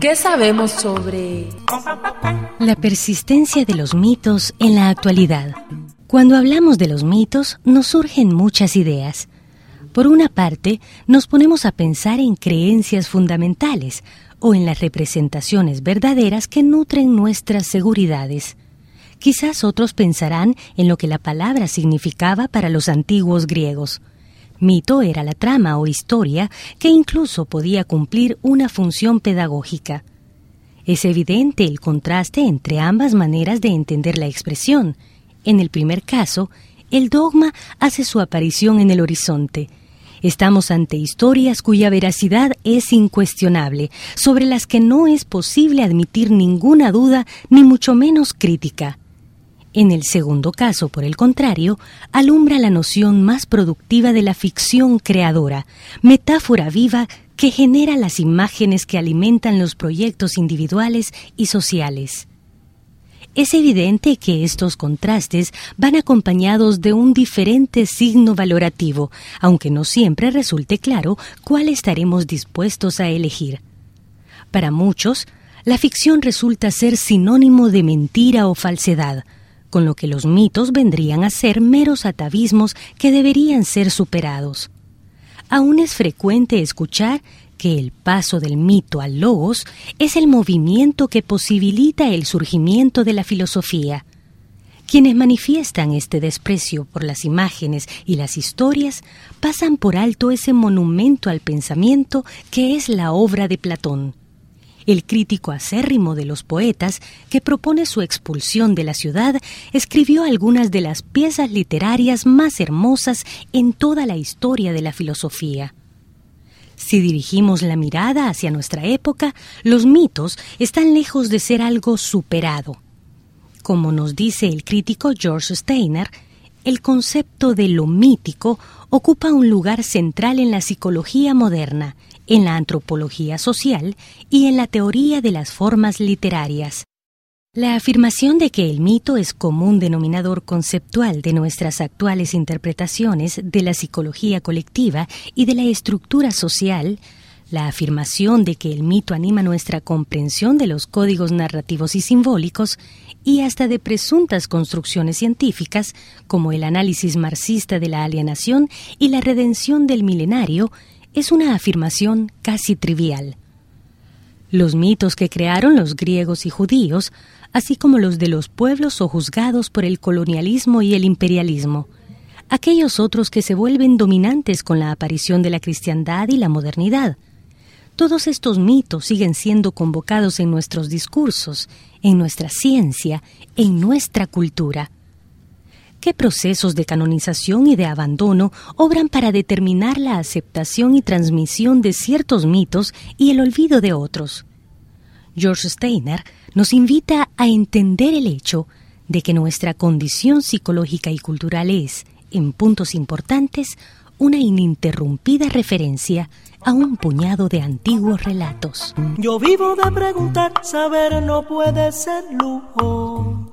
¿Qué sabemos sobre la persistencia de los mitos en la actualidad? Cuando hablamos de los mitos nos surgen muchas ideas. Por una parte, nos ponemos a pensar en creencias fundamentales o en las representaciones verdaderas que nutren nuestras seguridades. Quizás otros pensarán en lo que la palabra significaba para los antiguos griegos. Mito era la trama o historia que incluso podía cumplir una función pedagógica. Es evidente el contraste entre ambas maneras de entender la expresión. En el primer caso, el dogma hace su aparición en el horizonte. Estamos ante historias cuya veracidad es incuestionable, sobre las que no es posible admitir ninguna duda ni mucho menos crítica. En el segundo caso, por el contrario, alumbra la noción más productiva de la ficción creadora, metáfora viva que genera las imágenes que alimentan los proyectos individuales y sociales. Es evidente que estos contrastes van acompañados de un diferente signo valorativo, aunque no siempre resulte claro cuál estaremos dispuestos a elegir. Para muchos, la ficción resulta ser sinónimo de mentira o falsedad, con lo que los mitos vendrían a ser meros atavismos que deberían ser superados. Aún es frecuente escuchar que el paso del mito al logos es el movimiento que posibilita el surgimiento de la filosofía. Quienes manifiestan este desprecio por las imágenes y las historias pasan por alto ese monumento al pensamiento que es la obra de Platón el crítico acérrimo de los poetas, que propone su expulsión de la ciudad, escribió algunas de las piezas literarias más hermosas en toda la historia de la filosofía. Si dirigimos la mirada hacia nuestra época, los mitos están lejos de ser algo superado. Como nos dice el crítico George Steiner, el concepto de lo mítico ocupa un lugar central en la psicología moderna en la antropología social y en la teoría de las formas literarias. La afirmación de que el mito es común denominador conceptual de nuestras actuales interpretaciones de la psicología colectiva y de la estructura social, la afirmación de que el mito anima nuestra comprensión de los códigos narrativos y simbólicos y hasta de presuntas construcciones científicas, como el análisis marxista de la alienación y la redención del milenario, es una afirmación casi trivial. Los mitos que crearon los griegos y judíos, así como los de los pueblos sojuzgados por el colonialismo y el imperialismo, aquellos otros que se vuelven dominantes con la aparición de la cristiandad y la modernidad. Todos estos mitos siguen siendo convocados en nuestros discursos, en nuestra ciencia, en nuestra cultura. ¿Qué procesos de canonización y de abandono obran para determinar la aceptación y transmisión de ciertos mitos y el olvido de otros? George Steiner nos invita a entender el hecho de que nuestra condición psicológica y cultural es, en puntos importantes, una ininterrumpida referencia a un puñado de antiguos relatos. Yo vivo de preguntar, saber no puede ser lujo.